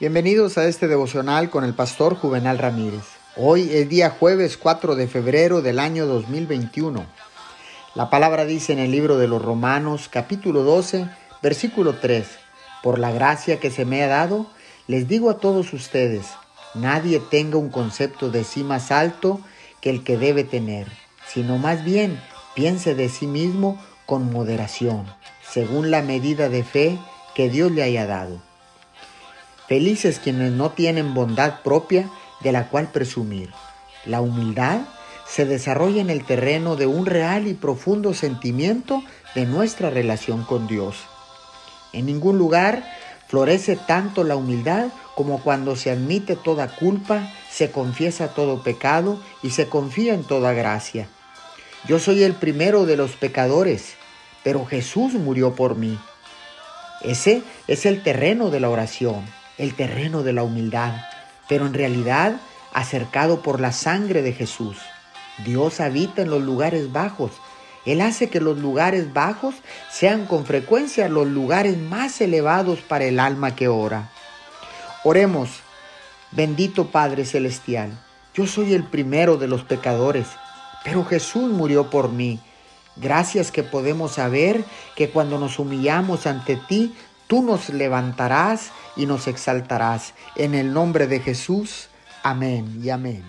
Bienvenidos a este devocional con el pastor Juvenal Ramírez. Hoy es día jueves 4 de febrero del año 2021. La palabra dice en el libro de los Romanos capítulo 12 versículo 3, Por la gracia que se me ha dado, les digo a todos ustedes, nadie tenga un concepto de sí más alto que el que debe tener, sino más bien piense de sí mismo con moderación, según la medida de fe que Dios le haya dado Felices quienes no tienen bondad propia de la cual presumir. La humildad se desarrolla en el terreno de un real y profundo sentimiento de nuestra relación con Dios. En ningún lugar florece tanto la humildad como cuando se admite toda culpa, se confiesa todo pecado y se confía en toda gracia. Yo soy el primero de los pecadores, pero Jesús murió por mí. Ese es el terreno de la oración el terreno de la humildad, pero en realidad acercado por la sangre de Jesús. Dios habita en los lugares bajos. Él hace que los lugares bajos sean con frecuencia los lugares más elevados para el alma que ora. Oremos, bendito Padre Celestial, yo soy el primero de los pecadores, pero Jesús murió por mí. Gracias que podemos saber que cuando nos humillamos ante ti, Tú nos levantarás y nos exaltarás. En el nombre de Jesús. Amén y amén.